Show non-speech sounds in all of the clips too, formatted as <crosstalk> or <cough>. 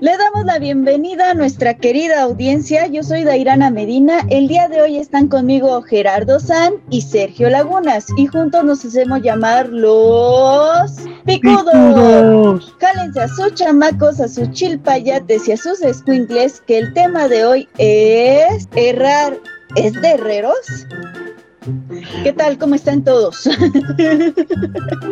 Le damos la bienvenida a nuestra querida audiencia. Yo soy Dairana Medina. El día de hoy están conmigo Gerardo San y Sergio Lagunas. Y juntos nos hacemos llamar los Picudos. Cálense a sus chamacos, a sus chilpayates y a sus escuincles, que el tema de hoy es errar. ¿Es de herreros? ¿Qué tal? ¿Cómo están todos?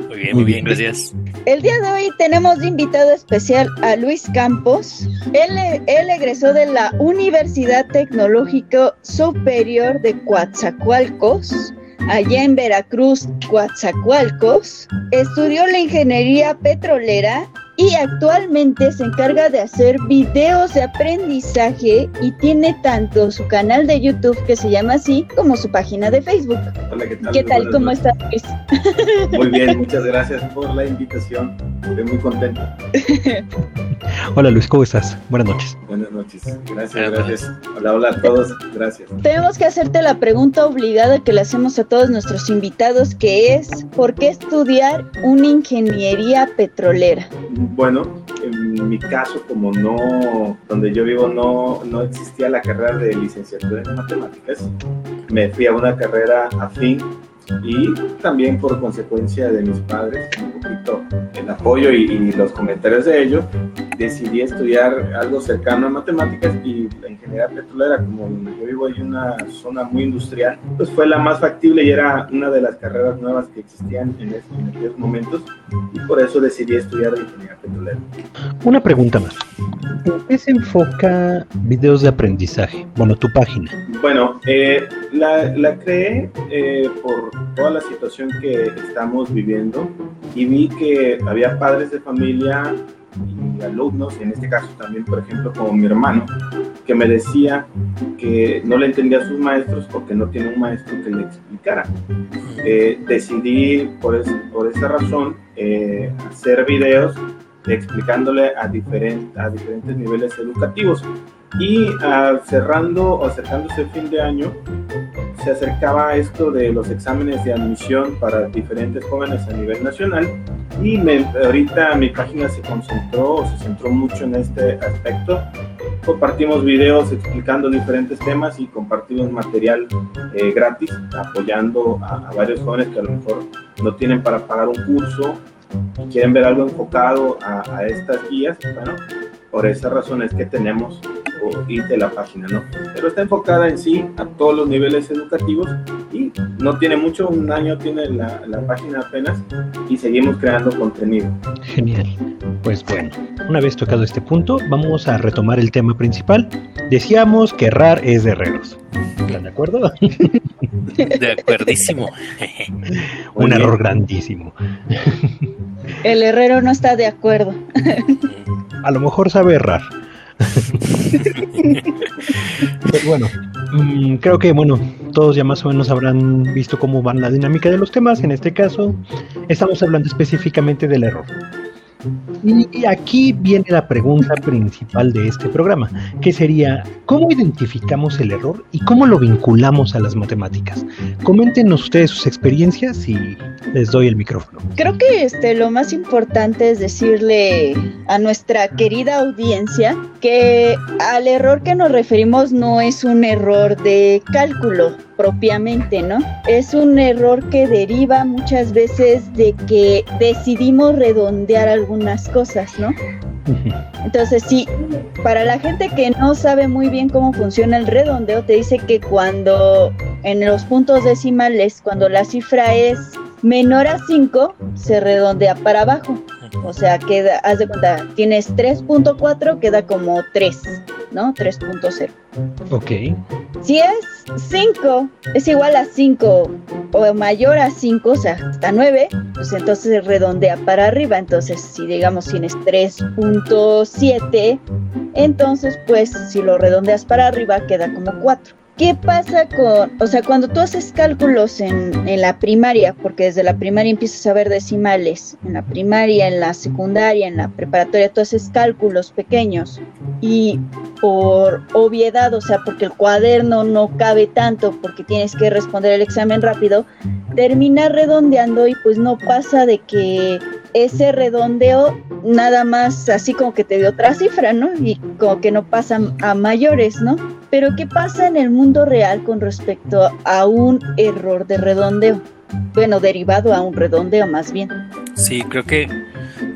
Muy bien, muy bien, gracias. El día de hoy tenemos de invitado especial a Luis Campos. Él, él egresó de la Universidad Tecnológica Superior de Coatzacoalcos, allá en Veracruz, Coatzacoalcos. Estudió la ingeniería petrolera y actualmente se encarga de hacer videos de aprendizaje y tiene tanto su canal de YouTube que se llama así como su página de Facebook. Hola, ¿qué tal? ¿Qué tal? ¿Cómo estás, Luis? <laughs> Muy bien, muchas gracias por la invitación. Estoy muy contento. <laughs> Hola Luis, ¿cómo estás? Buenas noches. Buenas noches. Gracias, gracias. Hola, hola a todos. Gracias. Tenemos que hacerte la pregunta obligada que le hacemos a todos nuestros invitados, que es ¿por qué estudiar una ingeniería petrolera? Bueno, en mi caso, como no, donde yo vivo no, no existía la carrera de licenciatura en matemáticas, me fui a una carrera afín y también por consecuencia de mis padres, un poquito el apoyo y, y, los comentarios de ellos, decidí estudiar algo cercano a matemáticas y la ingeniería petrolera, como donde yo vivo hay una zona muy industrial, pues fue la más factible y era una de las carreras nuevas que existían en, en aquellos momentos y por eso decidí estudiar ingeniería petrolera. Una pregunta más. ¿En qué se enfoca videos de aprendizaje? Bueno, tu página. Bueno, eh, la, la, creé eh, por toda la situación que estamos viviendo y vi que había padres de familia y alumnos, en este caso también, por ejemplo, como mi hermano, que me decía que no le entendía a sus maestros porque no tiene un maestro que le explicara. Eh, decidí por, es, por esa razón eh, hacer videos explicándole a, diferent, a diferentes niveles educativos. Y uh, cerrando o acercándose el fin de año, se acercaba esto de los exámenes de admisión para diferentes jóvenes a nivel nacional y me, ahorita mi página se concentró o se centró mucho en este aspecto. Compartimos videos explicando diferentes temas y compartimos material eh, gratis apoyando a, a varios jóvenes que a lo mejor no tienen para pagar un curso y quieren ver algo enfocado a, a estas guías. Bueno, por esa razón es que tenemos y de la página, ¿no? Pero está enfocada en sí a todos los niveles educativos y no tiene mucho, un año tiene la, la página apenas y seguimos creando contenido. Genial. Pues bueno, una vez tocado este punto, vamos a retomar el tema principal. Decíamos que errar es de herreros. ¿Están de acuerdo? De acuerdísimo. Un error grandísimo. El herrero no está de acuerdo. A lo mejor sabe errar. Bueno, mmm, creo que bueno, todos ya más o menos habrán visto cómo van la dinámica de los temas. En este caso, estamos hablando específicamente del error. Y aquí viene la pregunta principal de este programa, que sería, ¿cómo identificamos el error y cómo lo vinculamos a las matemáticas? Coméntenos ustedes sus experiencias y les doy el micrófono. Creo que este, lo más importante es decirle a nuestra querida audiencia que al error que nos referimos no es un error de cálculo, propiamente, ¿no? Es un error que deriva muchas veces de que decidimos redondear algunas cosas, ¿no? Entonces, sí, para la gente que no sabe muy bien cómo funciona el redondeo, te dice que cuando en los puntos decimales, cuando la cifra es menor a 5, se redondea para abajo. O sea, queda, haz de cuenta, tienes 3.4, queda como 3, ¿no? 3.0. Ok. Si es 5, es igual a 5 o mayor a 5, o sea, hasta 9, pues entonces redondea para arriba. Entonces, si digamos tienes 3.7, entonces pues si lo redondeas para arriba queda como 4. ¿Qué pasa con, o sea, cuando tú haces cálculos en, en, la primaria, porque desde la primaria empiezas a ver decimales, en la primaria, en la secundaria, en la preparatoria, tú haces cálculos pequeños y por obviedad, o sea, porque el cuaderno no cabe tanto, porque tienes que responder el examen rápido, terminas redondeando y pues no pasa de que ese redondeo nada más así como que te dio otra cifra, ¿no? Y como que no pasa a mayores, ¿no? Pero ¿qué pasa en el mundo real con respecto a un error de redondeo? Bueno, derivado a un redondeo más bien. Sí, creo que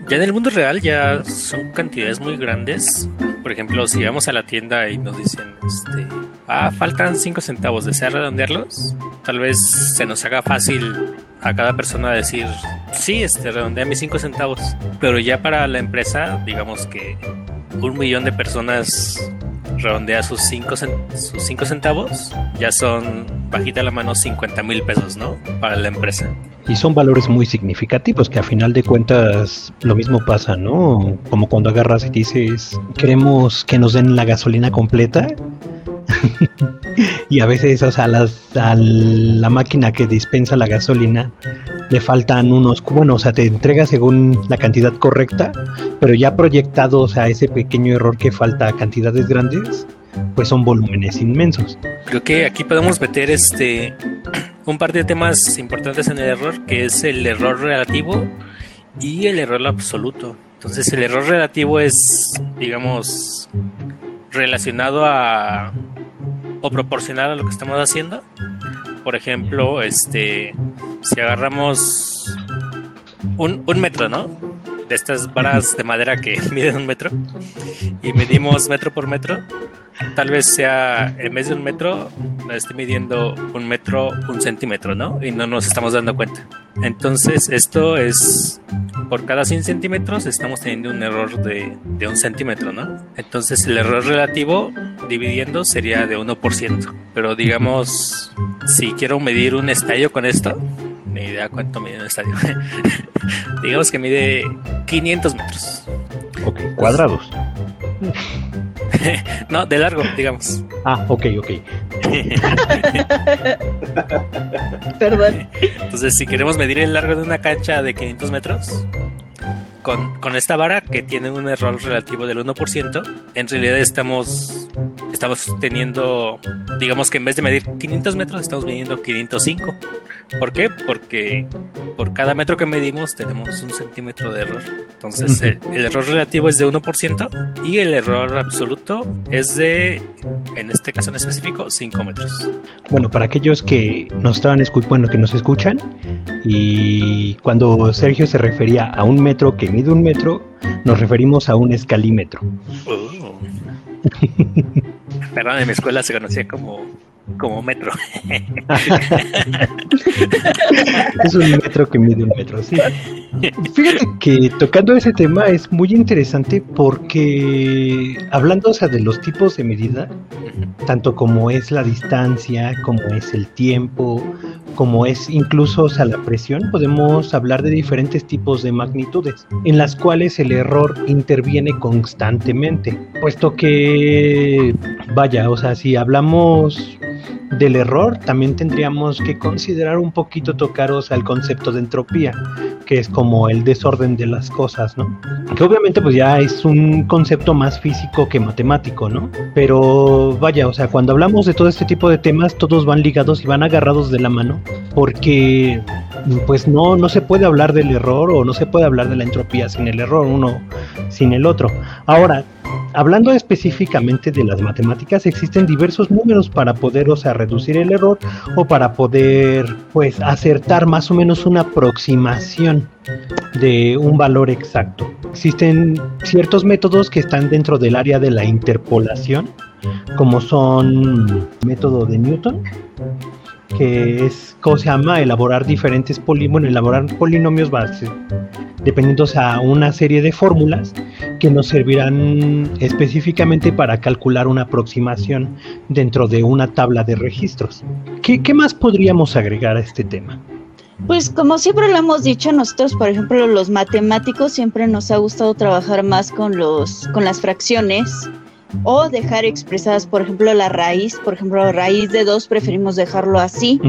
ya en el mundo real ya son cantidades muy grandes. Por ejemplo, si vamos a la tienda y nos dicen, este, ah, faltan 5 centavos, ¿desea redondearlos? Tal vez se nos haga fácil a cada persona decir, sí, este, redondea mis 5 centavos. Pero ya para la empresa, digamos que un millón de personas redondea sus 5 sus cinco centavos, ya son bajita la mano 50 mil pesos, ¿no? Para la empresa. Y son valores muy significativos que a final de cuentas lo mismo pasa, ¿no? Como cuando agarras y dices, queremos que nos den la gasolina completa. <laughs> y a veces, o sea, a la máquina que dispensa la gasolina le faltan unos, bueno, o sea, te entrega según la cantidad correcta, pero ya proyectados a ese pequeño error que falta a cantidades grandes, pues son volúmenes inmensos. Creo que aquí podemos meter este <clears throat> un par de temas importantes en el error, que es el error relativo y el error absoluto. Entonces el error relativo es, digamos, relacionado a o proporcional a lo que estamos haciendo. Por ejemplo, este, si agarramos un, un metro, ¿no? De estas varas de madera que <laughs> miden un metro y medimos metro por metro, tal vez sea en vez de un metro, esté midiendo un metro, un centímetro, ¿no? Y no nos estamos dando cuenta. Entonces, esto es por cada 100 centímetros estamos teniendo un error de, de un centímetro, ¿no? Entonces, el error relativo dividiendo sería de 1%. Pero digamos, si quiero medir un estadio con esto, ni idea cuánto mide un estadio. <laughs> digamos que mide 500 metros. Ok, cuadrados. <laughs> no, de largo, digamos. Ah, ok, ok. <laughs> Perdón. Entonces, si queremos medir el largo de una cancha de 500 metros, con, con, esta vara que tiene un error relativo del 1%, en realidad estamos, estamos teniendo, digamos que en vez de medir 500 metros, estamos midiendo 505. ¿Por qué? Porque por cada metro que medimos tenemos un centímetro de error. Entonces <laughs> el, el, error relativo es de 1% y el error absoluto es de, en este caso en específico, 5 metros. Bueno, para aquellos que nos estaban bueno, que nos escuchan, y cuando Sergio se refería a un metro que mide un metro, nos referimos a un escalímetro. Oh. <laughs> Perdón, en mi escuela se conocía como como metro. <laughs> es un metro que mide un metro, sí. Fíjate que tocando ese tema es muy interesante porque hablando o sea, de los tipos de medida, tanto como es la distancia, como es el tiempo, como es incluso o sea, la presión, podemos hablar de diferentes tipos de magnitudes, en las cuales el error interviene constantemente, puesto que, vaya, o sea, si hablamos del error, también tendríamos que considerar un poquito tocaros al concepto de entropía, que es como el desorden de las cosas, ¿no? Que obviamente pues ya es un concepto más físico que matemático, ¿no? Pero vaya, o sea, cuando hablamos de todo este tipo de temas, todos van ligados y van agarrados de la mano, porque pues no, no se puede hablar del error o no se puede hablar de la entropía sin el error, uno sin el otro. Ahora, Hablando específicamente de las matemáticas, existen diversos números para poder, o sea, reducir el error o para poder, pues, acertar más o menos una aproximación de un valor exacto. Existen ciertos métodos que están dentro del área de la interpolación, como son el método de Newton, que es, ¿cómo se llama? Elaborar diferentes polínomos, elaborar polinomios base, dependiendo a una serie de fórmulas que nos servirán específicamente para calcular una aproximación dentro de una tabla de registros. ¿Qué, qué más podríamos agregar a este tema? Pues como siempre lo hemos dicho, nosotros, por ejemplo, los matemáticos siempre nos ha gustado trabajar más con los con las fracciones o dejar expresadas, por ejemplo, la raíz, por ejemplo, raíz de 2 preferimos dejarlo así.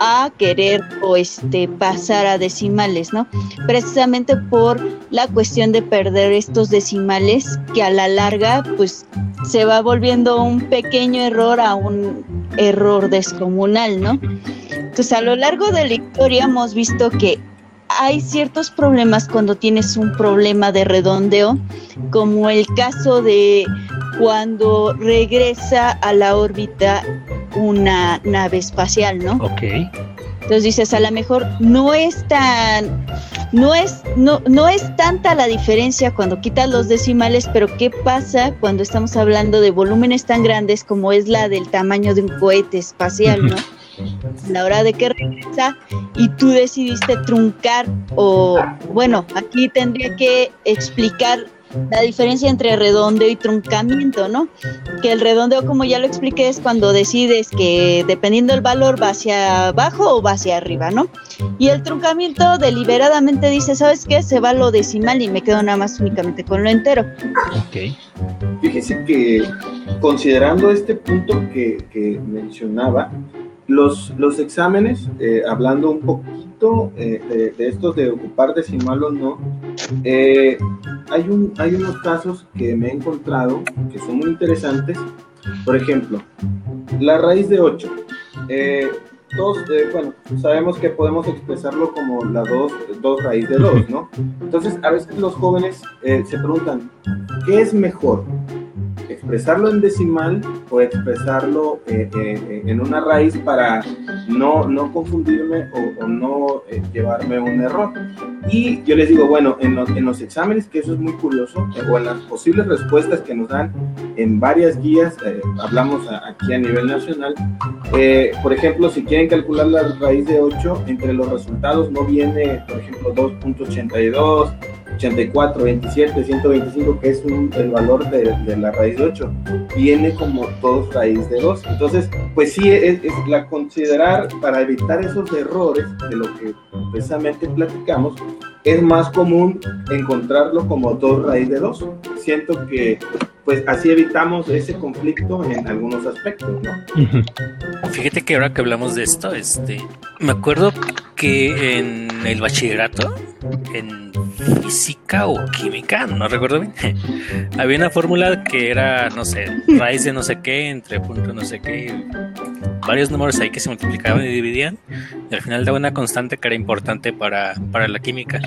a querer o este pasar a decimales, ¿no? Precisamente por la cuestión de perder estos decimales que a la larga pues se va volviendo un pequeño error a un error descomunal, ¿no? Entonces a lo largo de la historia hemos visto que hay ciertos problemas cuando tienes un problema de redondeo, como el caso de cuando regresa a la órbita una nave espacial, ¿no? Ok. Entonces dices, a lo mejor no es tan, no es, no, no es tanta la diferencia cuando quitas los decimales, pero ¿qué pasa cuando estamos hablando de volúmenes tan grandes como es la del tamaño de un cohete espacial, ¿no? A la hora de que regresa y tú decidiste truncar o bueno, aquí tendría que explicar la diferencia entre redondeo y truncamiento, ¿no? Que el redondeo, como ya lo expliqué, es cuando decides que dependiendo del valor va hacia abajo o va hacia arriba, ¿no? Y el truncamiento deliberadamente dice, ¿sabes qué? Se va lo decimal y me quedo nada más únicamente con lo entero. Ok. Fíjese que considerando este punto que, que mencionaba, los, los exámenes, eh, hablando un poquito eh, de, de, estos de ocupar decimal o no, eh, hay, un, hay unos casos que me he encontrado que son muy interesantes. Por ejemplo, la raíz de 8. todos, bueno, sabemos que podemos expresarlo como la 2 dos, raíz de 2, ¿no? Entonces, a veces los jóvenes se preguntan, ¿qué es mejor? Expresarlo en decimal o expresarlo eh, eh, en una raíz para no, no confundirme o, o no eh, llevarme un error. Y yo les digo, bueno, en, lo, en, los exámenes, que eso es muy curioso, o en las posibles respuestas que nos dan en varias guías, hablamos a, aquí a nivel nacional, por ejemplo, si quieren calcular la raíz de 8, entre los resultados no viene, por ejemplo, 2.82, 84, 27, 125, que es un, el valor de, de, la raíz de 8, viene como dos raíz de 2. Entonces, pues sí, es, es, la considerar para evitar esos errores de lo que precisamente platicamos, es más común encontrarlo como dos raíz de 2. Siento que pues así evitamos ese conflicto en algunos aspectos, ¿no? Fíjate que ahora que hablamos de esto, este, me acuerdo que en el bachillerato, en física o química, no recuerdo bien, <laughs> había una fórmula que era, no sé, raíz de no sé qué entre punto no sé qué, varios números ahí que se multiplicaban y dividían, y al final daba una constante que era importante para, para la química.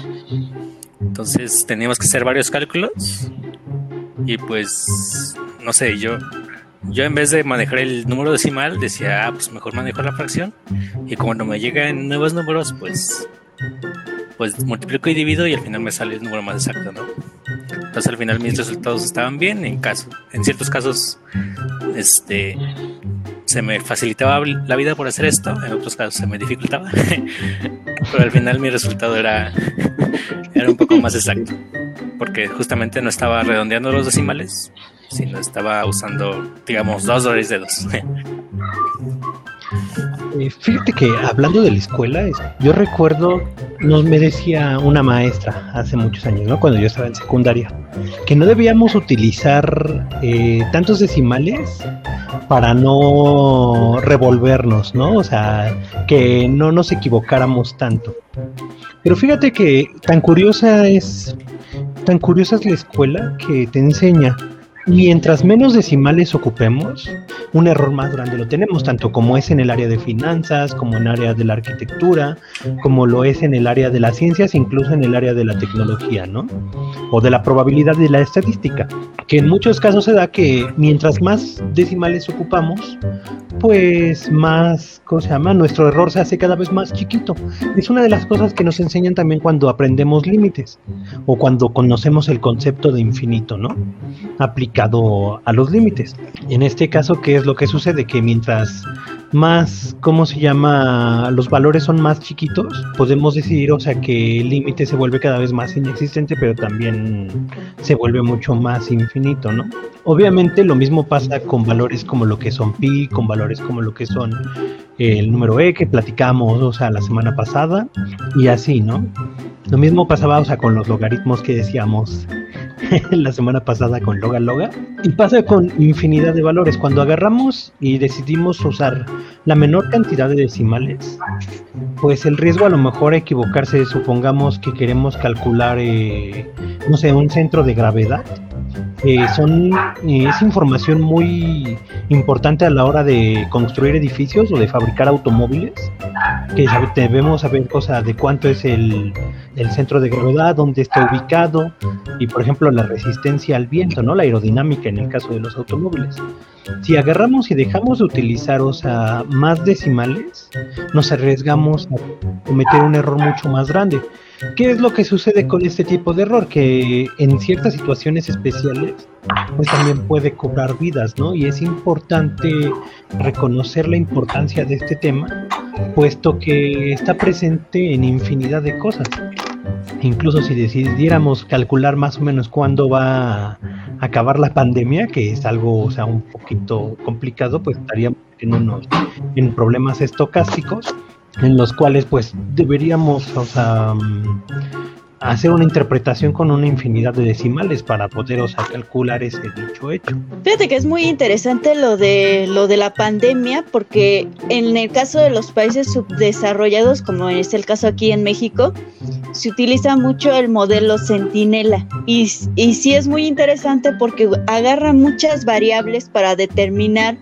Entonces teníamos que hacer varios cálculos y pues, no sé, yo, yo en vez de manejar el número decimal, decía, ah, pues mejor manejo la fracción. Y cuando me llegan nuevos números, pues, pues multiplico y divido y al final me sale el número más exacto, ¿no? Entonces al final mis resultados estaban bien, en caso, en ciertos casos, este se me facilitaba la vida por hacer esto, en otros casos se me dificultaba, <laughs> pero al final mi resultado era, <laughs> era un poco más exacto, porque justamente no estaba redondeando los decimales, sino estaba usando, digamos, dos dólares de dos. <laughs> Eh, fíjate que hablando de la escuela, yo recuerdo, nos me decía una maestra hace muchos años, ¿no? Cuando yo estaba en secundaria, que no debíamos utilizar eh, tantos decimales para no revolvernos, ¿no? O sea, que no nos equivocáramos tanto. Pero fíjate que tan curiosa es, tan curiosa es la escuela que te enseña mientras menos decimales ocupemos, un error más grande lo tenemos, tanto como es en el área de finanzas, como en el área de la arquitectura, como lo es en el área de las ciencias, incluso en el área de la tecnología, ¿no? O de la probabilidad de la estadística, que en muchos casos se da que mientras más decimales ocupamos, pues más, ¿cómo se llama? Nuestro error se hace cada vez más chiquito. Es una de las cosas que nos enseñan también cuando aprendemos límites o cuando conocemos el concepto de infinito, ¿no? Aplicado a los límites. En este caso, ¿qué es lo que sucede? Que mientras más, ¿cómo se llama? Los valores son más chiquitos, podemos decidir, o sea, que el límite se vuelve cada vez más inexistente, pero también se vuelve mucho más infinito, ¿no? Obviamente lo mismo pasa con valores como lo que son pi, con valores como lo que son el número e que platicamos, o sea, la semana pasada y así, ¿no? Lo mismo pasaba, o sea, con los logaritmos que decíamos <laughs> la semana pasada con Loga Loga. Y pasa con infinidad de valores. Cuando agarramos y decidimos usar la menor cantidad de decimales, pues el riesgo a lo mejor a equivocarse, supongamos que queremos calcular, eh, no sé, un centro de gravedad eh, son, eh, es información muy importante a la hora de construir edificios o de fabricar automóviles, que debemos saber cosa de cuánto es el, el, centro de gravedad, dónde está ubicado y por ejemplo la resistencia al viento, ¿no? la aerodinámica en el caso de los automóviles. Si agarramos y dejamos de utilizar o sea, más decimales, nos arriesgamos a cometer un error mucho más grande. ¿Qué es lo que sucede con este tipo de error? Que en ciertas situaciones especiales, pues también puede cobrar vidas, ¿no? Y es importante reconocer la importancia de este tema, puesto que está presente en infinidad de cosas. Incluso si decidiéramos calcular más o menos cuándo va a acabar la pandemia, que es algo, o sea, un poquito complicado, pues estaríamos en unos en problemas estocásticos en los cuales pues deberíamos o sea, mm, hacer una interpretación con una infinidad de decimales para poder o sea, calcular ese dicho hecho. Fíjate que es muy interesante lo de lo de la pandemia porque en el caso de los países subdesarrollados como es el caso aquí en México se utiliza mucho el modelo centinela y, y sí es muy interesante porque agarra muchas variables para determinar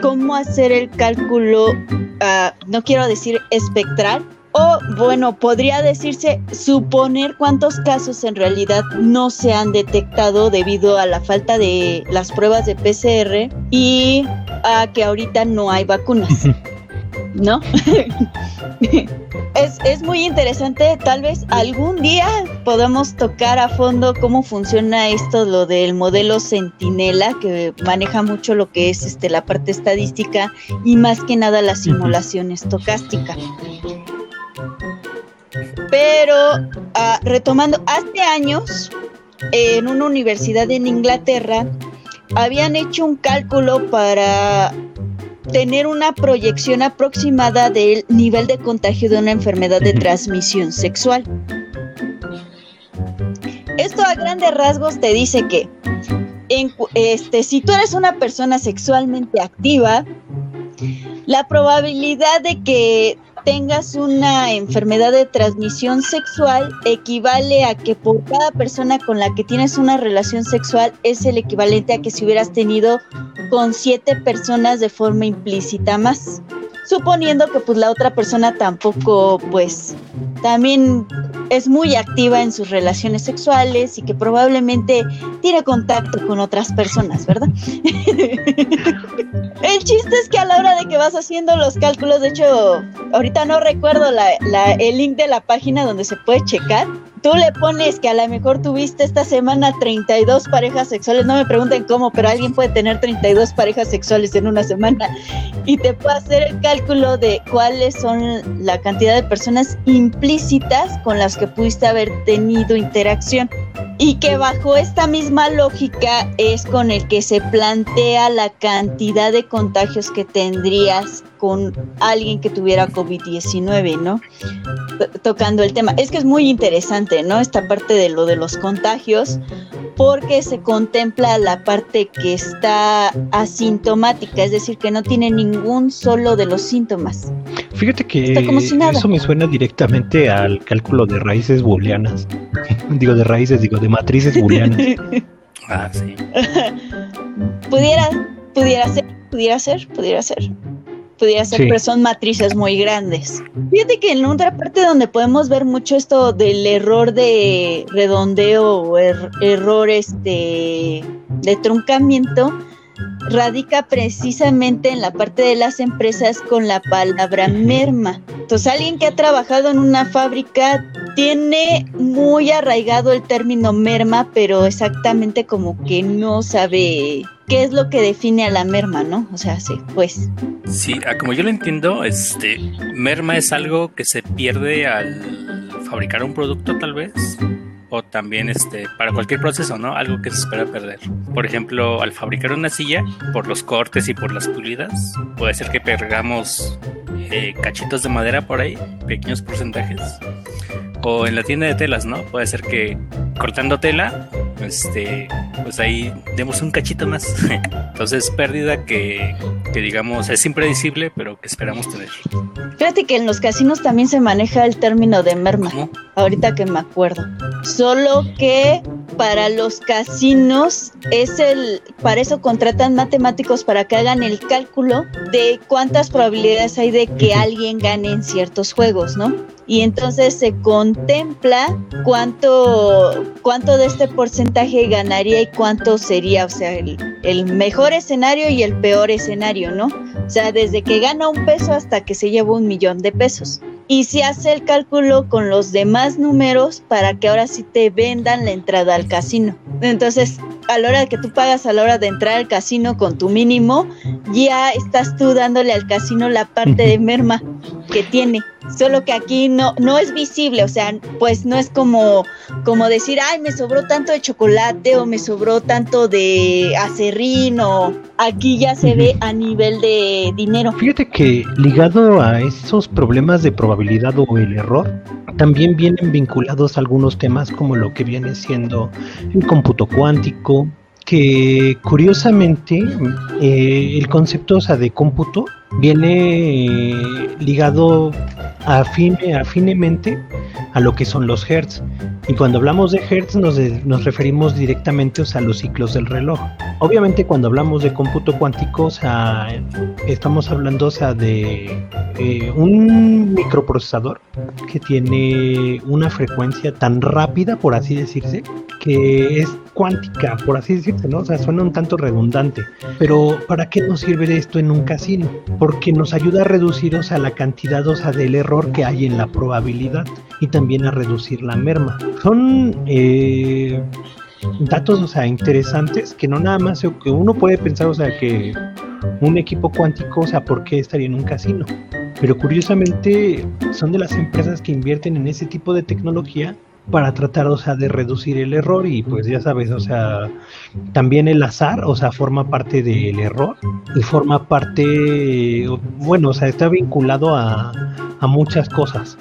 cómo hacer el cálculo, uh, no quiero decir espectral, o bueno, podría decirse suponer cuántos casos en realidad no se han detectado debido a la falta de las pruebas de PCR y a que ahorita no hay vacunas. <laughs> ¿No? <laughs> es, es, muy interesante. Tal vez algún día podamos tocar a fondo cómo funciona esto, lo del modelo Centinela, que maneja mucho lo que es este, la parte estadística y más que nada la simulación estocástica. Pero uh, retomando, hace años en una universidad en Inglaterra habían hecho un cálculo para tener una proyección aproximada del nivel de contagio de una enfermedad de transmisión sexual. Esto a grandes rasgos te dice que en, este, si tú eres una persona sexualmente activa, la probabilidad de que tengas una enfermedad de transmisión sexual equivale a que por cada persona con la que tienes una relación sexual es el equivalente a que si hubieras tenido con siete personas de forma implícita más. Suponiendo que pues la otra persona tampoco pues también es muy activa en sus relaciones sexuales y que probablemente tiene contacto con otras personas, ¿verdad? <laughs> El chiste es que a la hora de que vas haciendo los cálculos, de hecho, ahorita no recuerdo el link de la página donde se puede checar, tú le pones que a lo mejor tuviste esta semana 32 parejas sexuales, no me pregunten cómo, pero alguien puede tener 32 parejas sexuales en una semana y te puede hacer el cálculo de cuáles son la cantidad de personas con las que pudiste haber tenido interacción. Y que bajo esta misma lógica es con el que se plantea la cantidad de contagios que tendrías con alguien que tuviera COVID-19, ¿no? tocando el tema. Es que es muy interesante, ¿no? Esta parte de lo de los contagios, porque se contempla la parte que está asintomática, es decir, que no tiene ningún solo de los síntomas. Fíjate que eso me suena directamente al cálculo de raíces booleanas. <laughs> digo de raíces, digo de matrices booleanas. <laughs> ah, sí. <laughs> pudiera, pudiera ser, pudiera ser, pudiera ser pudiera ser, pero son matrices muy grandes. Fíjate que en otra parte donde podemos ver mucho esto del error de redondeo o er, error este, de truncamiento, radica precisamente en la parte de las empresas con la palabra merma. Entonces, alguien que ha trabajado en una fábrica tiene muy arraigado el término merma, pero exactamente como que no sabe qué es lo que define a la merma, ¿no? O sea, sí, pues. Sí, como yo lo entiendo, este merma es algo que se pierde al fabricar un producto, tal vez o también este, para cualquier proceso, ¿no? Algo que se espera perder. Por ejemplo, al fabricar una silla, por los cortes y por las pulidas, puede ser que perdamos eh, cachitos de madera por ahí, pequeños porcentajes. O en la tienda de telas, ¿no? Puede ser que cortando tela, este, pues ahí demos un cachito más. <laughs> Entonces, pérdida que, que, digamos es impredecible, pero que esperamos tener. Fíjate que en los casinos también se maneja el término de merma, ahorita que me acuerdo. Solo que para los casinos es el, para eso contratan matemáticos para que hagan el cálculo de cuántas probabilidades hay de que alguien gane en ciertos juegos, ¿no? y entonces se contempla cuánto, cuánto de este porcentaje ganaría y cuánto sería, o sea, el, el, mejor escenario y el peor escenario, ¿no? O sea, desde que gana un peso hasta que se lleva un millón de pesos. Y se hace el cálculo con los demás números para que ahora sí te vendan la entrada al casino. Entonces, a la hora que tú pagas a la hora de entrar al casino con tu mínimo, ya estás tú dándole al casino la parte de merma que tiene. Solo que aquí no, no es visible, o sea, pues no es como, como decir, ay, me sobró tanto de chocolate o me sobró tanto de acerrín o aquí ya se ve a nivel de dinero. Fíjate que ligado a esos problemas de probabilidad o el error, también vienen vinculados algunos temas como lo que viene siendo el cómputo cuántico, que curiosamente eh, el concepto de cómputo viene ligado afine, afinemente a lo que son los hertz. Y cuando hablamos de hertz nos, nos referimos directamente a los ciclos del reloj. Obviamente cuando hablamos de cómputo cuántico, estamos hablando de eh, un microprocesador que tiene una frecuencia tan rápida, por así decirse, que es cuántica, por así decirse, ¿no? O sea, suena un tanto redundante. Pero ¿para qué nos sirve esto en un casino? Porque nos ayuda a reducir, o sea, la cantidad, o sea, del error que hay en la probabilidad y también a reducir la merma. Son eh, datos, o sea, interesantes que no nada más, que uno puede pensar, o sea, que un equipo cuántico, o sea, ¿por qué estaría en un casino? Pero curiosamente son de las empresas que invierten en ese tipo de tecnología para tratar, o sea, de reducir el error y pues ya sabes, o sea, también el azar, o sea, forma parte del error y forma parte, bueno, o sea, está vinculado a, a muchas cosas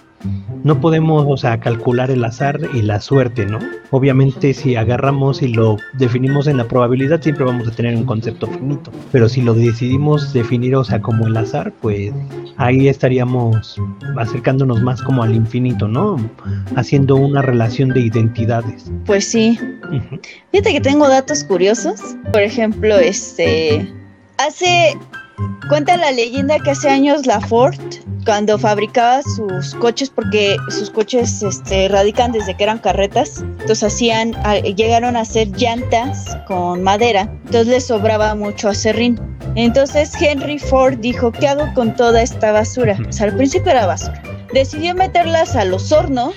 no podemos, o sea, calcular el azar y la suerte, ¿no? Obviamente si agarramos y lo definimos en la probabilidad siempre vamos a tener un concepto finito, pero si lo decidimos definir, o sea, como el azar, pues ahí estaríamos acercándonos más como al infinito, ¿no? Haciendo una relación de identidades. Pues sí. Fíjate que tengo datos curiosos. Por ejemplo, este hace cuenta la leyenda que hace años la Ford cuando fabricaba sus coches, porque sus coches este, radican desde que eran carretas, entonces hacían, llegaron a hacer llantas con madera, entonces les sobraba mucho acerrín. Entonces Henry Ford dijo, ¿qué hago con toda esta basura? O sea, al principio era basura. Decidió meterlas a los hornos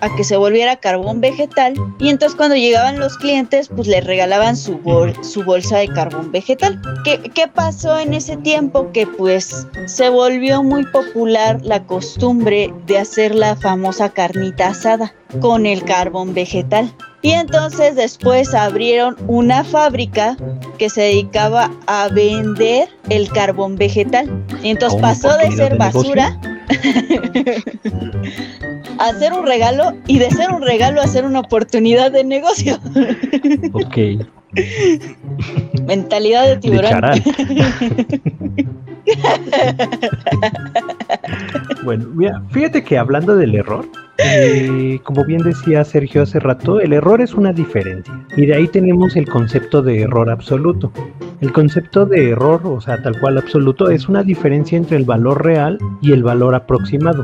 a que se volviera carbón vegetal y entonces cuando llegaban los clientes pues le regalaban su, su bolsa de carbón vegetal. ¿Qué, ¿Qué pasó en ese tiempo? Que pues se volvió muy popular la costumbre de hacer la famosa carnita asada con el carbón vegetal. Y entonces después abrieron una fábrica que se dedicaba a vender el carbón vegetal. Entonces pasó de ser basura <laughs> hacer un regalo y de ser un regalo hacer una oportunidad de negocio. Ok. Mentalidad de tiburón. <laughs> bueno, mira, fíjate que hablando del error, eh, como bien decía Sergio hace rato, el error es una diferencia. Y de ahí tenemos el concepto de error absoluto. El concepto de error, o sea, tal cual absoluto, es una diferencia entre el valor real y el valor aproximado.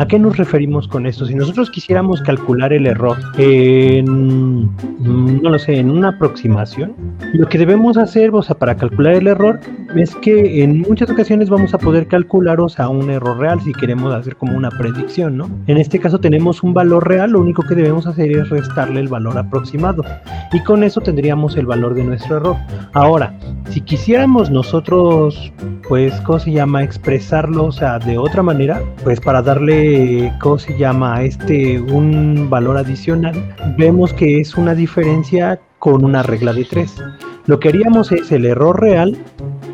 ¿A qué nos referimos con esto? Si nosotros quisiéramos calcular el error en, mm, no lo sé, en una aproximación, lo que debemos hacer, o sea, para calcular el error, es que en muchas ocasiones vamos a poder calcular, o un error real si queremos hacer como una predicción, ¿no? En este caso tenemos un valor real, lo único que debemos hacer es restarle el valor aproximado y con eso tendríamos el valor de nuestro error. Ahora, si quisiéramos nosotros, pues, ¿cómo se llama? Expresarlo, o sea, de otra manera, pues para darle ¿cómo se llama? Este, un valor adicional, vemos que es una diferencia con una regla de tres. Lo que haríamos es el error real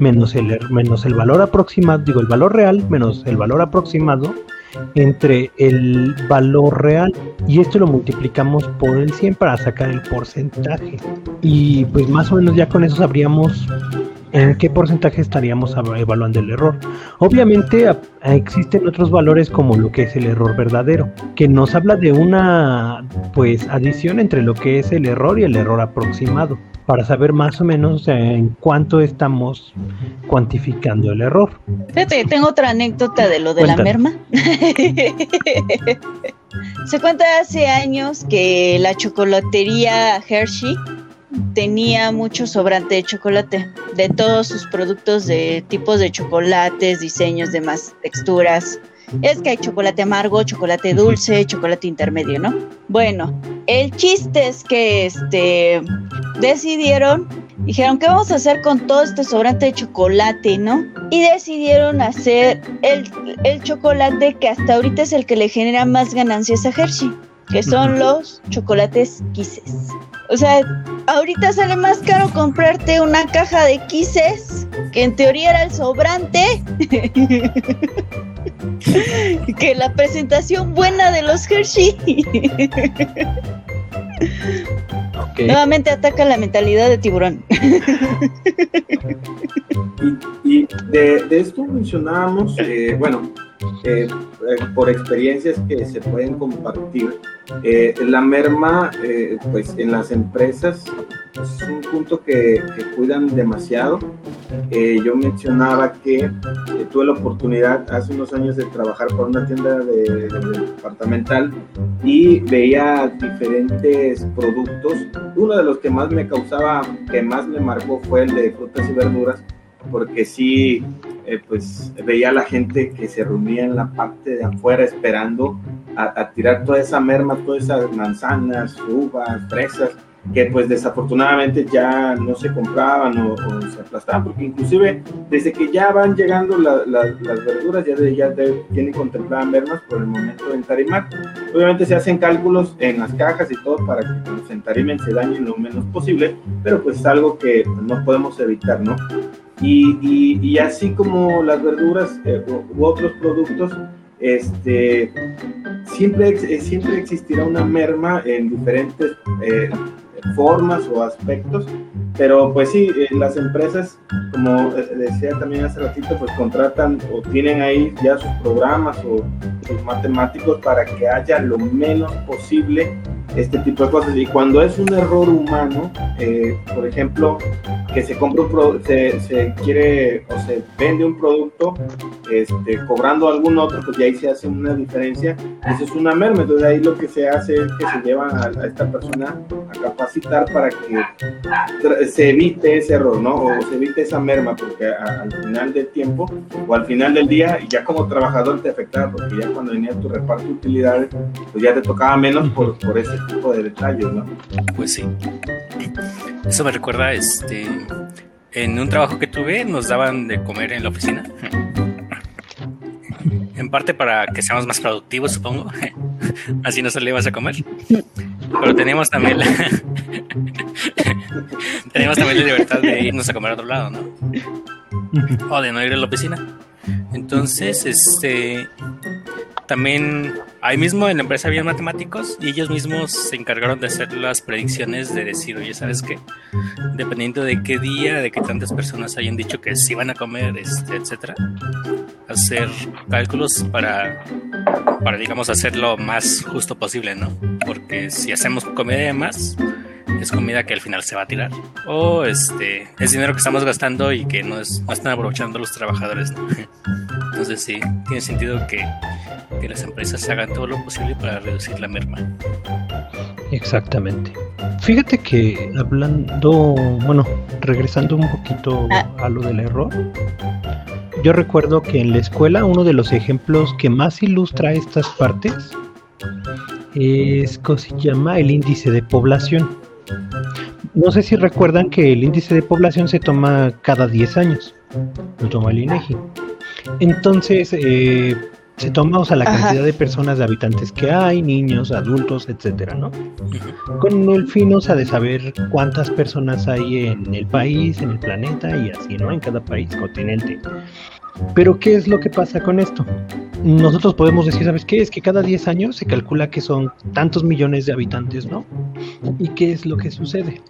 menos el, er, menos el valor aproximado, digo, el valor real menos el valor aproximado entre el valor real y esto lo multiplicamos por el 100 para sacar el porcentaje y pues más o menos ya con eso sabríamos ¿en qué porcentaje estaríamos evaluando el error? Obviamente existen otros valores como lo que es el error verdadero, que nos habla de una pues adición entre lo que es el error y el error aproximado, para saber más o menos en cuánto estamos cuantificando el error. Fíjate, tengo otra anécdota de lo de la merma. <laughs> Se cuenta hace años que la chocolatería Hershey tenía mucho sobrante de chocolate, de todos sus productos de tipos de chocolates, diseños, demás texturas. Es que hay chocolate amargo, chocolate dulce, chocolate intermedio, ¿no? Bueno, el chiste es que este decidieron, dijeron, ¿qué vamos a hacer con todo este sobrante de chocolate, no? Y decidieron hacer el, el chocolate que hasta ahorita es el que le genera más ganancias a Hershey, que son los chocolates Kisses. O sea, ahorita sale más caro comprarte una caja de Kisses, que en teoría era el sobrante, <laughs> que la presentación buena de los Hershey. Nuevamente ataca la mentalidad de tiburón. y, de, esto mencionábamos, eh, bueno, eh, eh, por experiencias que se pueden compartir, eh, la merma, pues en las empresas es un punto que, cuidan demasiado. yo mencionaba que tuve la oportunidad hace unos años de trabajar para una tienda de, departamental y veía diferentes productos. Uno de los que más me causaba, que más me marcó fue el de frutas y verduras, porque sí eh, pues veía a la gente que se reunía en la parte de afuera esperando a, tirar toda esa merma, todas esas manzanas, uvas, fresas, que pues desafortunadamente ya no se compraban o, se aplastaban, porque inclusive desde que ya van llegando las verduras, ya, de, ya tienen contempladas mermas por el momento de entarimar. Obviamente se hacen cálculos en las cajas y todo para que se entarimen se dañen lo menos posible, pero pues es algo que no podemos evitar, ¿no? Y, y, así como las verduras eh, u, otros productos, este, siempre, eh, siempre existirá una merma en diferentes eh, formas o aspectos, pero pues sí, las empresas, como decía también hace ratito, pues contratan o tienen ahí ya sus programas o sus matemáticos para que haya lo menos posible este tipo de cosas. Y cuando es un error humano, por ejemplo, que se compra un se, se, quiere o se vende un producto este, cobrando algún otro, pues ya ahí se hace una diferencia. Eso es una merma. Entonces ahí lo que se hace es que se lleva a, esta persona a capacitar para que se evite ese error, ¿no? O se evite esa merma, porque al final del tiempo o al final del día, ya como trabajador te afectaba, porque ya cuando venía tu reparto de utilidades, pues ya te tocaba menos por, por ese tipo de detalles, ¿no? Pues sí. Eso me recuerda, este, en un trabajo que tuve nos daban de comer en la oficina. En parte para que seamos más productivos, supongo. <laughs> Así no salíamos a comer. Pero teníamos también la... <laughs> teníamos también la libertad de irnos a comer a otro lado, ¿no? O de no ir a la oficina. Entonces, este también ahí mismo en la empresa había matemáticos y ellos mismos se encargaron de hacer las predicciones de decir, oye, ¿sabes qué? Dependiendo de qué día, de qué tantas personas hayan dicho que se iban a comer, este, etcétera, hacer cálculos para, para, digamos, hacerlo más justo posible, ¿no? Porque si hacemos comida de más, es comida que al final se va a tirar. O este es dinero que estamos gastando y que no, es, no están aprovechando los trabajadores. ¿no? Entonces sí, tiene sentido que que las empresas hagan todo lo posible para reducir la merma. Exactamente. Fíjate que hablando, bueno, regresando un poquito ah. a lo del error, yo recuerdo que en la escuela uno de los ejemplos que más ilustra estas partes es que se llama el índice de población. No sé si recuerdan que el índice de población se toma cada 10 años, lo toma el INEGI. Entonces, eh, se toma, o sea, la cantidad de personas, de habitantes que hay, niños, adultos, etcétera, ¿no? Con el fin, o sea, de saber cuántas personas hay en el país, en el planeta y así, ¿no? En cada país, continente. Pero, ¿qué es lo que pasa con esto? Nosotros podemos decir, ¿sabes qué? Es que cada 10 años se calcula que son tantos millones de habitantes, ¿no? ¿Y qué es lo que sucede?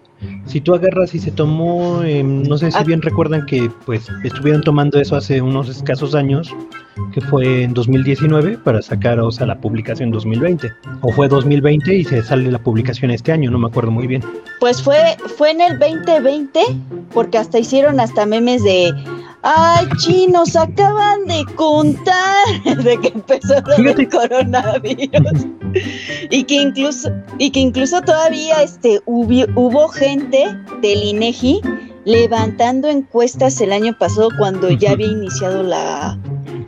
Si tú agarras y se tomó, em, no sé si Ah. bien recuerdan que pues estuvieron tomando eso hace unos escasos años, que fue en 2019 para sacar, o sea, la publicación 2020. O fue 2020 y se sale la publicación este año, no me acuerdo muy bien. Pues fue, fue en el 2020, porque hasta hicieron hasta memes de, ay, chinos, acaban de contar <laughs> de que empezó del coronavirus. y que incluso, y que incluso todavía este, hubi- hubo gente del INEGI levantando encuestas el año pasado cuando ya había iniciado la,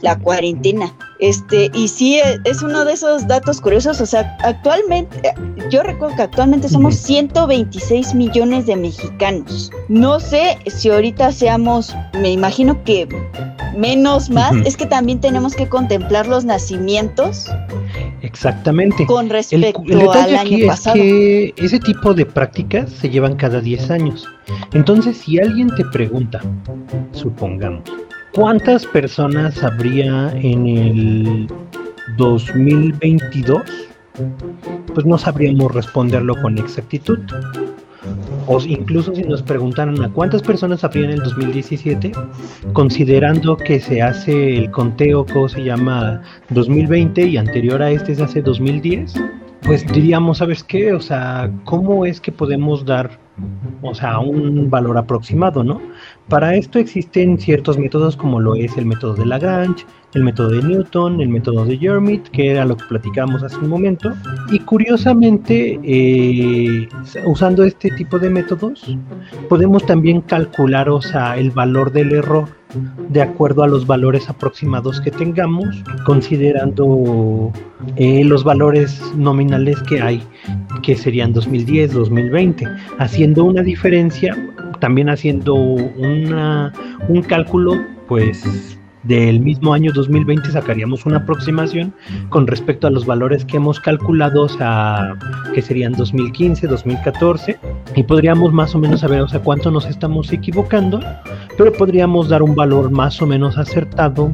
la cuarentena. Este, y sí, e- es uno de esos datos curiosos. O sea, actualmente, yo recuerdo que actualmente somos Ujú. 126 millones de mexicanos. No sé si ahorita seamos, me imagino que menos más. Es que también tenemos que contemplar los nacimientos Exactamente. con respecto el al año es pasado. que ese tipo de prácticas se llevan cada 10 años. Entonces, si alguien te pregunta, supongamos, ¿cuántas personas habría en el 2022? Pues no sabríamos responderlo con exactitud. O incluso si nos preguntaran a cuántas personas habría en el 2017, considerando que se hace el conteo, ¿cómo se llama? 2020 y anterior a este se hace 2010, pues diríamos, ¿sabes qué? O sea, ¿cómo es que podemos dar, o sea, un valor aproximado, ¿no? Para esto existen ciertos métodos como lo es el método de Lagrange, el método de Newton, el método de Hermit, que era lo que platicábamos hace un momento. Y curiosamente, eh, usando este tipo de métodos, podemos también calcular, el valor del error de acuerdo a los valores aproximados que tengamos, considerando eh, los valores nominales que hay, que serían 2010, 2020, haciendo una diferencia, también haciendo un cálculo, pues del mismo año 2020 sacaríamos una aproximación con respecto a los valores que hemos calculado, o sea, que serían 2015, 2014, y podríamos más o menos saber, o sea, cuánto nos estamos equivocando, pero podríamos dar un valor más o menos acertado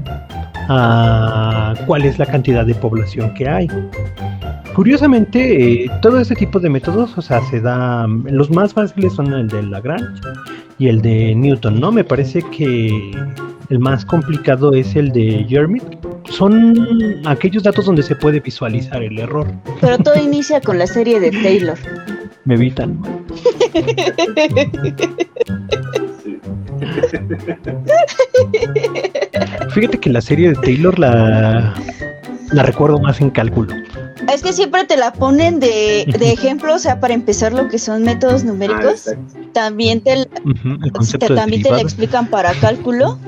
a cuál es la cantidad de población que hay. Curiosamente, eh, todo este tipo de métodos, o sea, se da, los más fáciles son el de Lagrange y el de Newton, ¿no? Me parece que el más complicado es el de Hermit. Son aquellos datos donde se puede visualizar el error. Pero todo inicia con la serie de Taylor. Me evitan. <laughs> Fíjate que la serie de Taylor la, la recuerdo más en cálculo. Es que siempre te la ponen de, de ejemplo, o sea, para empezar lo que son métodos Ah, numéricos, exacto. también te, de también te la explican para cálculo.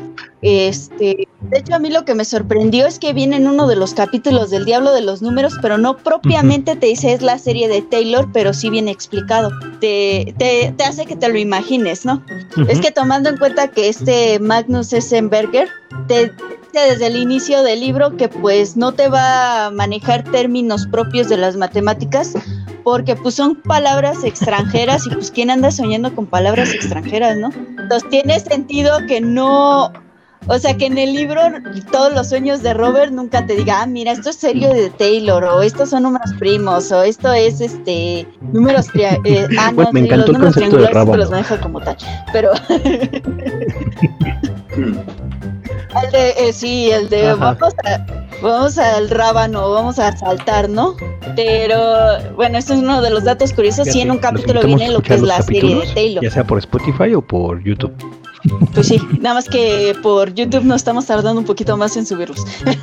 Este, de hecho, a mí lo que me sorprendió es que viene en uno de los capítulos del Diablo de los Números, pero no propiamente te dice es la serie de Taylor, pero sí viene explicado. Te, te, te hace que te lo imagines, ¿no? Es que tomando en cuenta que este Magnus Essenberger te dice desde el inicio del libro que pues no te va a manejar términos propios de las matemáticas porque pues son palabras extranjeras y pues quién anda soñando con palabras extranjeras, ¿no? Entonces tiene sentido que no, o sea que en el libro todos los sueños de Robert nunca te diga, ah, mira, esto es serio de Taylor o estos son números primos o esto es este números eh, ah, no, Bueno, me sí, encantó los el números concepto de rábano. los maneja como tal, pero. <laughs> El de, eh, sí, el de Ajá. vamos, a, vamos al rábano, vamos a saltar, ¿no? Pero bueno, esto es uno de los datos curiosos. Sí, en un capítulo viene lo que es la serie de Taylor. Ya sea por Spotify o por YouTube. Pues sí, nada más que por YouTube nos estamos tardando un poquito más en subirlos. <laughs>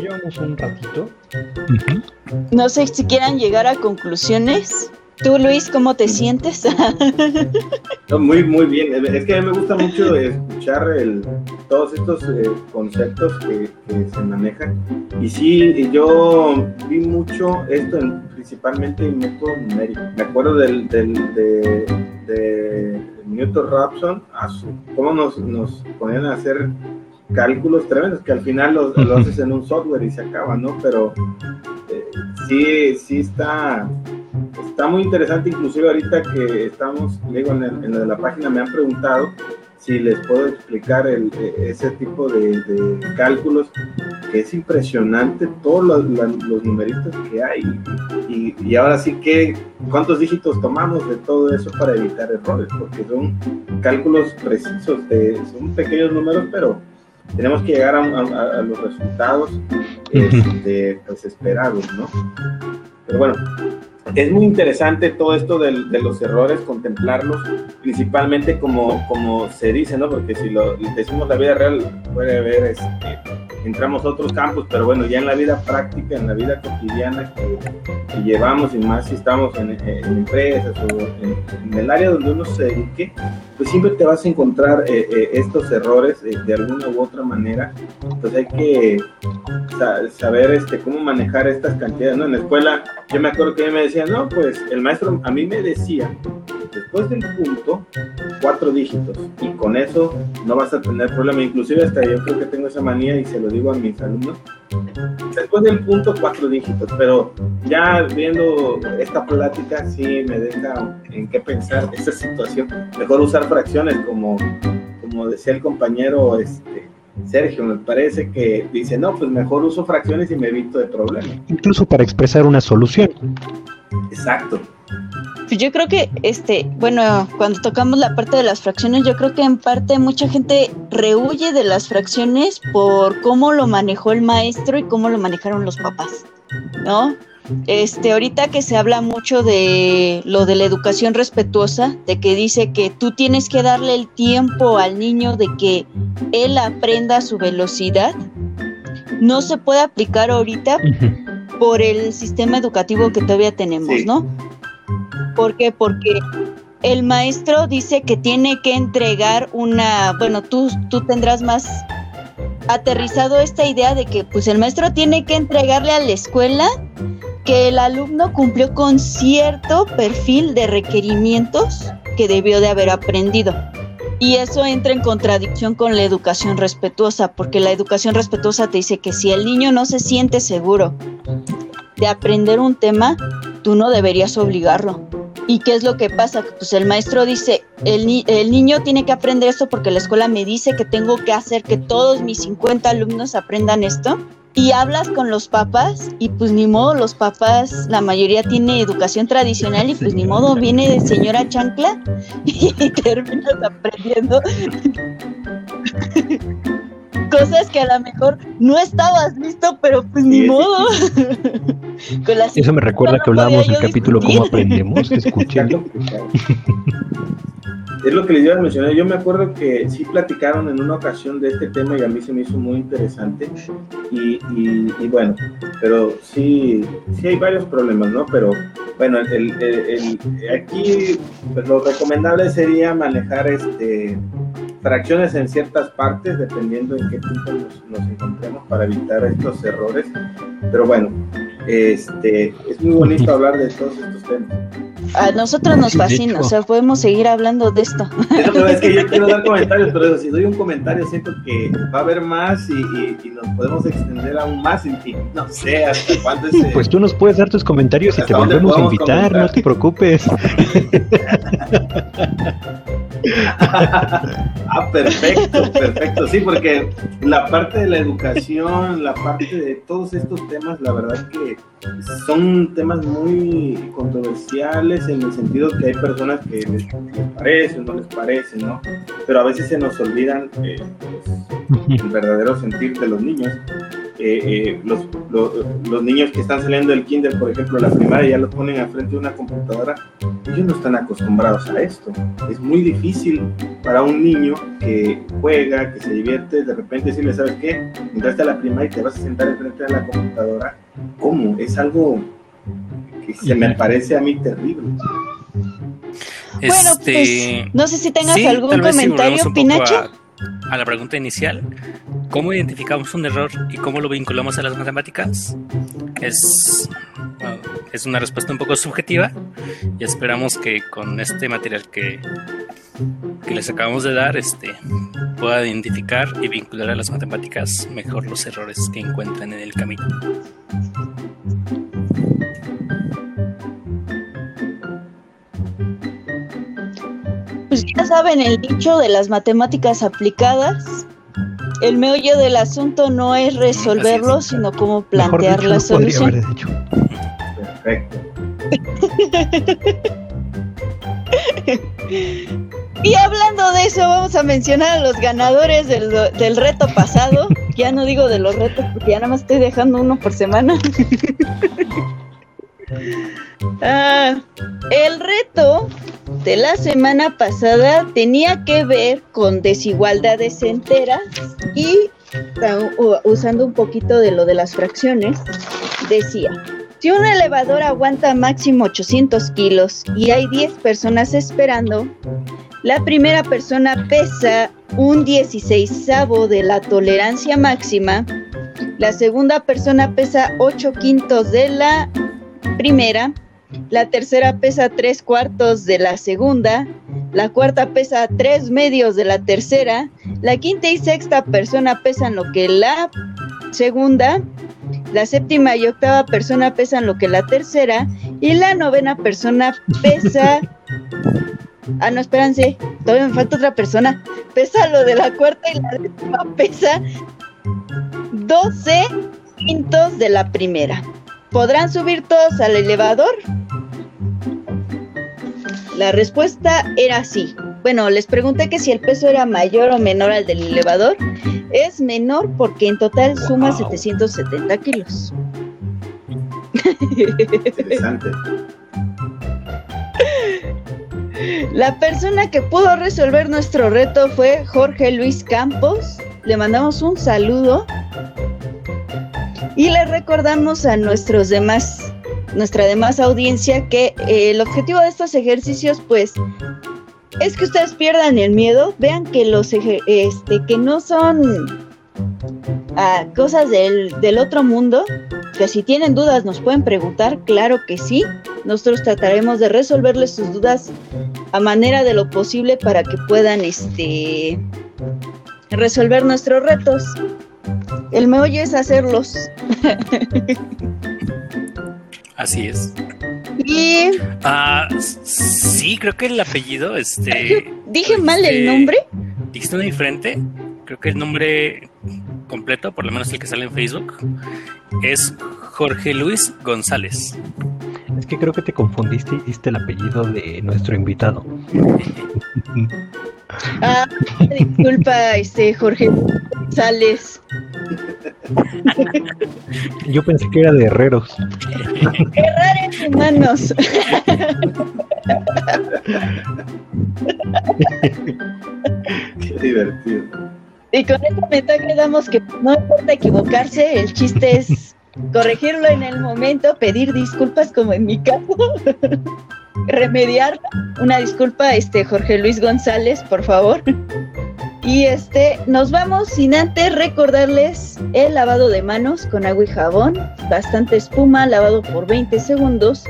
Llevamos un ratito. No sé si quieran llegar a conclusiones. Tú, Luis, ¿cómo te sientes? No, muy, muy bien. Es que a mí me gusta mucho escuchar el, todos estos eh, conceptos que, que se manejan. Y sí, yo vi mucho esto en, principalmente en método numérico. Me acuerdo del, del, de, de Newton Rapson, a su, cómo nos, nos ponían a hacer cálculos tremendos que al final los, lo <laughs> haces en un software y se acaba, ¿no? Pero eh, sí, sí está, está muy interesante, inclusive ahorita que estamos, digo, en, el- en de la página me han preguntado si les puedo explicar el, ese tipo de, cálculos, que es impresionante todos los, los numeritos que hay. Y, y, ahora sí que, ¿cuántos dígitos tomamos de todo eso para evitar errores? Porque son cálculos precisos, de, son pequeños números, pero tenemos que llegar a, los resultados este, pues, esperados, ¿no? Pero bueno, es muy interesante todo esto de, los errores, contemplarlos, principalmente como, como se dice, ¿no? Porque si lo decimos la vida real, puede haber, este, entramos a otros campos, pero bueno, ya en la vida práctica, en la vida cotidiana que, llevamos, y más si estamos en, empresas o en, el área donde uno se dedique, pues siempre te vas a encontrar eh, eh, estos errores eh, de alguna u otra manera. Entonces hay que saber este, cómo manejar estas cantidades, ¿no? En la escuela, yo me acuerdo que me decía, no, pues el maestro a mí me decía, después del punto, cuatro dígitos, y con eso no vas a tener problema. Inclusive hasta yo creo que tengo esa manía y se lo digo a mis alumnos. Después del punto, cuatro dígitos, pero ya viendo esta plática sí me deja en qué pensar esa situación. Mejor usar fracciones como, como decía el compañero este, Sergio, me parece que dice, no, pues mejor uso fracciones y me evito de problemas. Incluso para expresar una solución. Exacto. Pues yo creo que, este, bueno, cuando tocamos la parte de las fracciones, yo creo que en parte mucha gente rehuye de las fracciones por cómo lo manejó el maestro y cómo lo manejaron los papás, ¿no? Este, ahorita que se habla mucho de lo de la educación respetuosa, de que dice que tú tienes que darle el tiempo al niño de que él aprenda a su velocidad, no se puede aplicar ahorita por el sistema educativo que todavía tenemos, ¿no? ¿Por qué? Porque el maestro dice que tiene que entregar una, bueno, tú, tú tendrás más aterrizado esta idea de que pues el maestro tiene que entregarle a la escuela que el alumno cumplió con cierto perfil de requerimientos que debió de haber aprendido. Y eso entra en contradicción con la educación respetuosa, porque la educación respetuosa te dice que si el niño no se siente seguro de aprender un tema, tú no deberías obligarlo. ¿Y qué es lo que pasa? Pues el maestro dice, el, el, niño tiene que aprender esto porque la escuela me dice que tengo que hacer que todos mis 50 alumnos aprendan esto y hablas con los papás y pues ni modo, los papás, la mayoría tiene educación tradicional y pues ni modo, viene de señora chancla <laughs> y terminas aprendiendo <laughs> cosas que a lo mejor no estabas listo, pero pues ni modo. <laughs> Eso me recuerda que hablábamos el capítulo Cómo aprendemos, escúchenlo. es lo que les iba a mencionar. Yo me acuerdo que sí platicaron en una ocasión de este tema y a mí se me hizo muy interesante. Y, y, bueno, pero sí, sí hay varios problemas, ¿no? Pero bueno, el, el, aquí pues, lo recomendable sería manejar este fracciones en ciertas partes, dependiendo en qué punto nos, nos encontremos para evitar estos errores. Pero bueno, este, es muy bonito hablar de todos estos temas. A nosotros nos fascina, o sea, podemos seguir hablando de esto. es que yo quiero dar <laughs> comentarios, pero si doy un comentario siento que va a haber más y, nos podemos extender aún más. Y, no sé hasta cuándo es. Pues tú nos puedes dar tus comentarios y te volvemos a invitar, no te preocupes. <laughs> ah, perfecto, perfecto. Sí, porque la parte de la educación, la parte de todos estos temas, la verdad que son temas muy controversiales en el sentido que hay personas que les, parece o no les parece, ¿no? Pero a veces se nos olvidan eh, pues, el verdadero sentir de los niños. Eh, eh, los, los, niños que están saliendo del kinder, por ejemplo, la primaria, ya los ponen al frente de una computadora, ellos no están acostumbrados a esto. Es muy difícil para un niño que juega, que se divierte, de repente decirle, ¿sabes qué? Entraste a la primaria y te vas a sentar enfrente de la computadora. ¿Cómo? Es algo que se me parece a mí terrible. Bueno, pues este, no sé si tengas algún comentario, Pinacho a la pregunta inicial, ¿cómo identificamos un error y cómo lo vinculamos a las matemáticas? Es, es una respuesta un poco subjetiva y esperamos que con este material que, que les acabamos de dar este, pueda identificar y vincular a las matemáticas mejor los errores que encuentran en el camino. pues ya saben el dicho de las matemáticas aplicadas. El meollo del asunto no es resolverlo, sino cómo plantear la solución. Perfecto. <laughs> Y hablando de eso, vamos a mencionar a los ganadores del, del, reto pasado. Ya no digo de los retos porque ya nada más estoy dejando uno por semana. <laughs> ah, el reto de la semana pasada tenía que ver con desigualdades enteras y usando un poquito de lo de las fracciones, decía, si un elevador aguanta máximo 800 kilos y hay 10 personas esperando, la primera persona pesa un 16 de la tolerancia máxima, la segunda persona pesa 8 quintos de la primera, la tercera pesa 3 cuartos de la segunda, la cuarta pesa 3 medios de la tercera, la quinta y sexta persona pesan lo que la segunda, la séptima y octava persona pesan lo que la tercera y la novena persona pesa <laughs> Ah, no, espérense. Todavía me falta otra persona. Pesa lo de la cuarta y la décima pesa 12 quintos de la primera. ¿Podrán subir todos al elevador? La respuesta era sí. Bueno, les pregunté que si el peso era mayor o menor al del elevador. Es menor porque en total suma 770 kilos. Interesante. La persona que pudo resolver nuestro reto fue Jorge Luis Campos. Le mandamos un saludo y le recordamos a nuestros demás, nuestra demás audiencia que eh, el objetivo de estos ejercicios, pues, es que ustedes pierdan el miedo, vean que los este, que no son ah, cosas del, del otro mundo, que si tienen dudas nos pueden preguntar, claro que sí. Nosotros trataremos de resolverles sus dudas a manera de lo posible para que puedan este resolver nuestros retos. El meollo es hacerlos. Así es. Y ah, sí, creo que el apellido, este. Dije mal el nombre. Dijiste uno diferente. Creo que el nombre completo, por lo menos el que sale en Facebook, es Jorge Luis González. Es que creo que te confundiste y diste el apellido de nuestro invitado. <laughs> Ah, disculpa, este Jorge González. Yo pensé que era de herreros. Herreros humanos. Qué divertido. Y con esta meta quedamos que no importa equivocarse, el chiste es corregirlo en el momento, pedir disculpas como en mi caso, <laughs> remediar una disculpa, este Jorge Luis González, por favor. Y este, nos vamos sin antes recordarles el lavado de manos con agua y jabón, bastante espuma, lavado por 20 segundos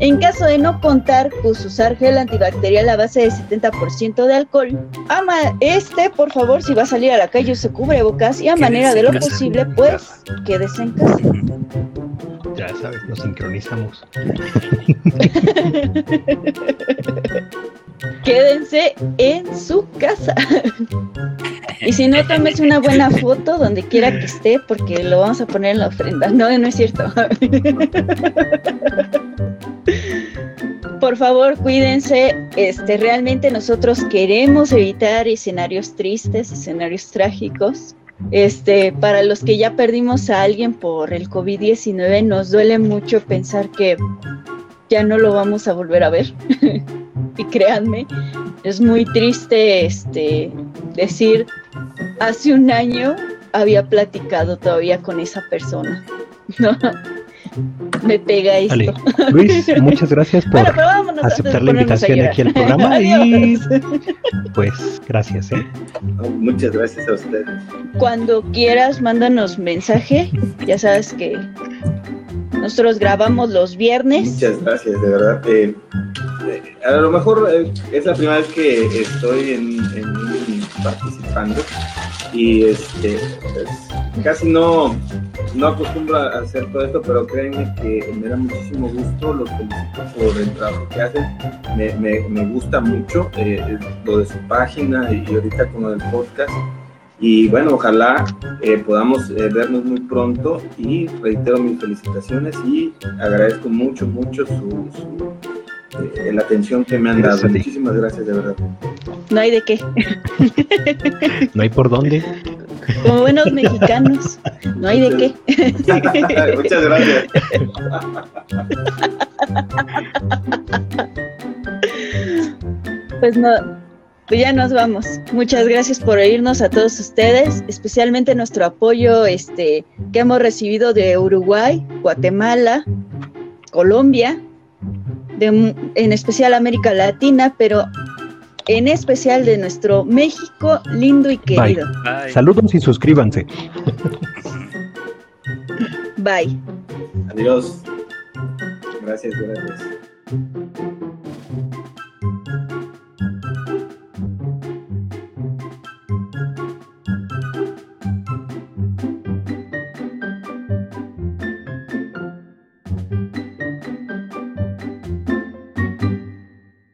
en caso de no contar, pues usar gel antibacterial a base de 70% de alcohol. Ama este, por favor, si va a salir a la calle, se cubre bocas y a manera de lo posible, pues quédese en casa. Ya sabes, nos sincronizamos. <laughs> Quédense en su casa. <laughs> y si no, tomes una buena foto donde quiera que esté, porque lo vamos a poner en la ofrenda. No, no es cierto. <laughs> Por favor, cuídense. Este, realmente nosotros queremos evitar escenarios tristes, escenarios trágicos. Este, para los que ya perdimos a alguien por el COVID-19, nos duele mucho pensar que ya no lo vamos a volver a ver. <laughs> y créanme, es muy triste este decir hace un año había platicado todavía con esa persona. ¿no? Me pega esto. <laughs> Luis, muchas gracias por aceptar la invitación aquí al programa <laughs> y pues gracias. ¿eh? muchas gracias a ustedes. Cuando quieras, mándanos mensaje. Ya sabes que nosotros grabamos los viernes. Muchas gracias, de verdad. Eh, eh, a lo mejor es la primera vez que estoy en, en participando y este, pues, casi no, no acostumbro a hacer todo esto, pero créanme que me da muchísimo gusto, los felicito por el trabajo que hacen, me, me, me gusta mucho eh, lo de su página y ahorita con lo del podcast. Y bueno, ojalá eh, podamos eh, vernos muy pronto y reitero mis felicitaciones y agradezco mucho, mucho su, su eh, la atención que me han dado. Muchísimas gracias, de verdad. No hay de qué. <laughs> no hay por dónde. Como buenos mexicanos, no hay de qué. <laughs> Muchas gracias. Pues no, pues ya nos vamos. Muchas gracias por oírnos a todos ustedes, especialmente nuestro apoyo este, que hemos recibido de Uruguay, Guatemala, Colombia, de, en especial América Latina, pero en especial de nuestro México lindo y querido. Bye. Bye. Saludos y suscríbanse. Bye. Adiós. Gracias, gracias.